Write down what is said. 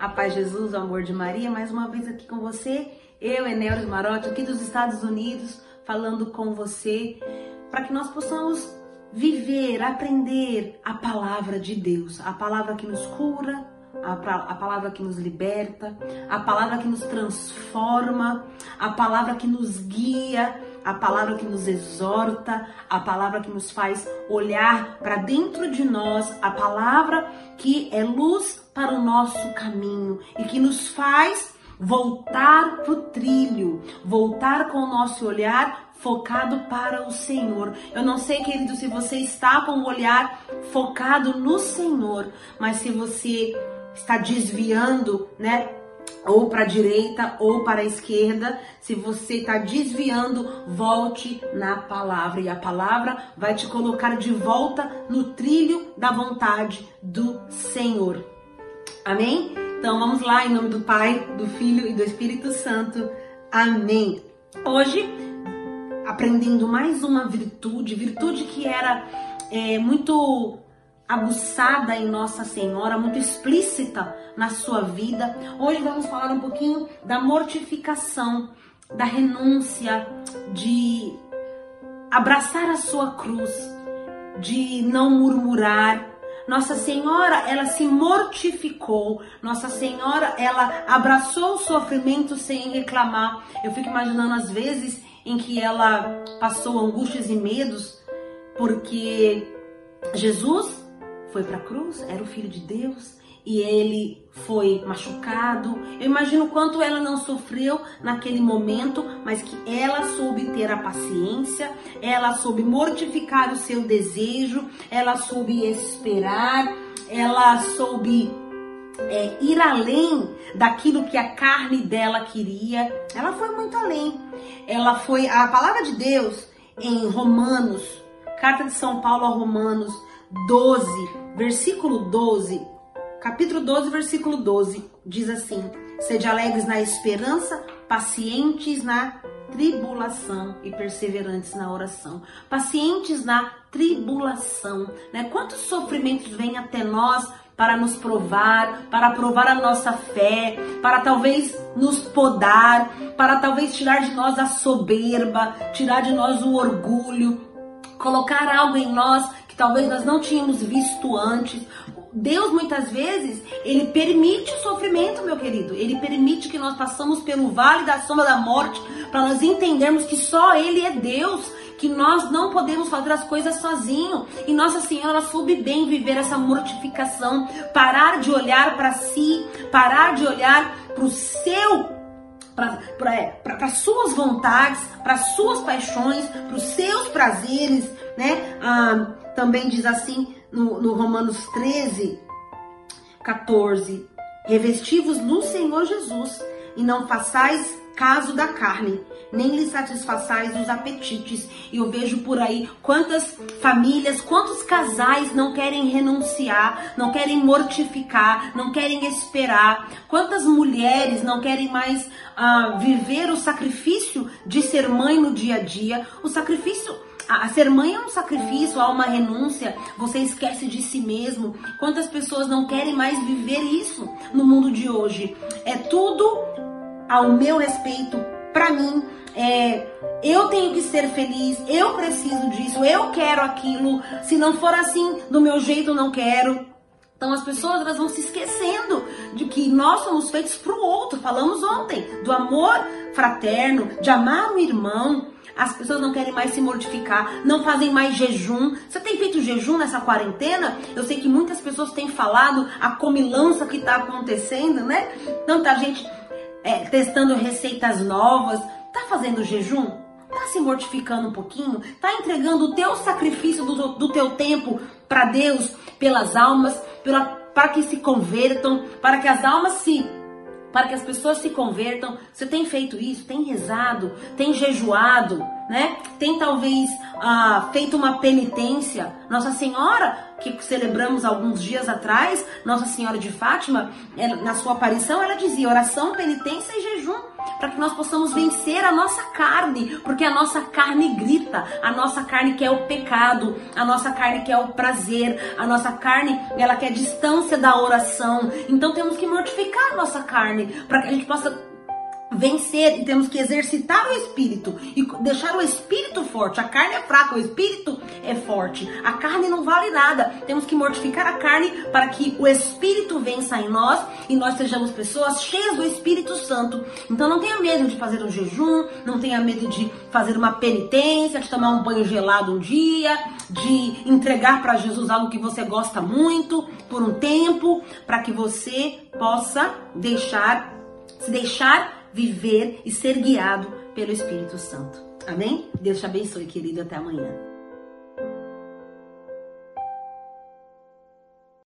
A paz de Jesus, o amor de Maria, mais uma vez aqui com você, eu, Enel Marotti, aqui dos Estados Unidos, falando com você, para que nós possamos viver, aprender a palavra de Deus, a palavra que nos cura, a, a, palavra que nos liberta, a palavra que nos transforma, a palavra que nos guia, a palavra que nos exorta, a palavra que nos faz olhar para dentro de nós, a palavra que é luz para o nosso caminho e que nos faz voltar para o trilho, voltar com o nosso olhar focado para o Senhor. Eu não sei, querido, se você está com o olhar focado no Senhor, mas se você está desviando, né? Ou para a direita ou para a esquerda. Se você está desviando, volte na palavra e a palavra vai te colocar de volta no trilho da vontade do Senhor. Amém? Então vamos lá em nome do Pai, do Filho e do Espírito Santo. Amém. Hoje aprendendo mais uma virtude, virtude que era é, muito aguçada em Nossa Senhora, muito explícita na sua vida. Hoje vamos falar um pouquinho da mortificação, da renúncia, de abraçar a sua cruz, de não murmurar. Nossa Senhora, ela se mortificou. Nossa Senhora, ela abraçou o sofrimento sem reclamar. Eu fico imaginando as vezes em que ela passou angústias e medos, porque Jesus foi para a cruz, era o filho de Deus e ele foi machucado. Eu imagino quanto ela não sofreu naquele momento, mas que ela soube ter a paciência, ela soube mortificar o seu desejo, ela soube esperar, ela soube é, ir além daquilo que a carne dela queria. Ela foi muito além. Ela foi a palavra de Deus em Romanos, carta de São Paulo a Romanos 12, versículo 12, capítulo 12, versículo 12, diz assim: Sede alegres na esperança, pacientes na tribulação e perseverantes na oração. Pacientes na tribulação, né? Quantos sofrimentos vêm até nós para nos provar, para provar a nossa fé, para talvez nos podar, para talvez tirar de nós a soberba, tirar de nós o orgulho, colocar algo em nós talvez nós não tínhamos visto antes. Deus muitas vezes, ele permite o sofrimento, meu querido. Ele permite que nós passamos pelo vale da sombra da morte para nós entendermos que só ele é Deus, que nós não podemos fazer as coisas sozinho. E Nossa Senhora soube bem viver essa mortificação, parar de olhar para si, parar de olhar para o seu para é, suas vontades, para suas paixões, para os seus prazeres, né? Ah, também diz assim no, no Romanos 13, 14: Revestivos no Senhor Jesus e não façais caso da carne, nem lhe satisfaçais os apetites. E eu vejo por aí quantas famílias, quantos casais não querem renunciar, não querem mortificar, não querem esperar. Quantas mulheres não querem mais uh, viver o sacrifício de ser mãe no dia a dia, o sacrifício a, ser mãe é um sacrifício, há uma renúncia, você esquece de si mesmo. Quantas pessoas não querem mais viver isso no mundo de hoje? É tudo ao meu respeito, para mim. É, eu tenho que ser feliz, eu preciso disso, eu quero aquilo. Se não for assim, do meu jeito, não quero. Então as pessoas elas vão se esquecendo de que nós somos feitos para o outro. Falamos ontem do amor fraterno, de amar o irmão. As pessoas não querem mais se mortificar, não fazem mais jejum. Você tem feito jejum nessa quarentena? Eu sei que muitas pessoas têm falado a comilança que está acontecendo, né? Tanta gente é, testando receitas novas. Tá fazendo jejum? Tá se mortificando um pouquinho? Tá entregando o teu sacrifício do, do teu tempo para Deus, pelas almas, para que se convertam, para que as almas se para que as pessoas se convertam. Você tem feito isso? Tem rezado? Tem jejuado? Né? Tem talvez ah, feito uma penitência. Nossa Senhora, que celebramos alguns dias atrás, Nossa Senhora de Fátima, ela, na sua aparição, ela dizia oração, penitência e jejum, para que nós possamos vencer a nossa carne, porque a nossa carne grita, a nossa carne quer o pecado, a nossa carne quer o prazer, a nossa carne ela quer distância da oração. Então temos que mortificar a nossa carne para que a gente possa vencer e temos que exercitar o espírito e deixar o espírito forte. A carne é fraca, o espírito é forte. A carne não vale nada. Temos que mortificar a carne para que o espírito vença em nós e nós sejamos pessoas cheias do Espírito Santo. Então não tenha medo de fazer um jejum, não tenha medo de fazer uma penitência, de tomar um banho gelado um dia, de entregar para Jesus algo que você gosta muito por um tempo, para que você possa deixar se deixar viver e ser guiado pelo Espírito Santo. Amém? Deus te abençoe, querido. Até amanhã.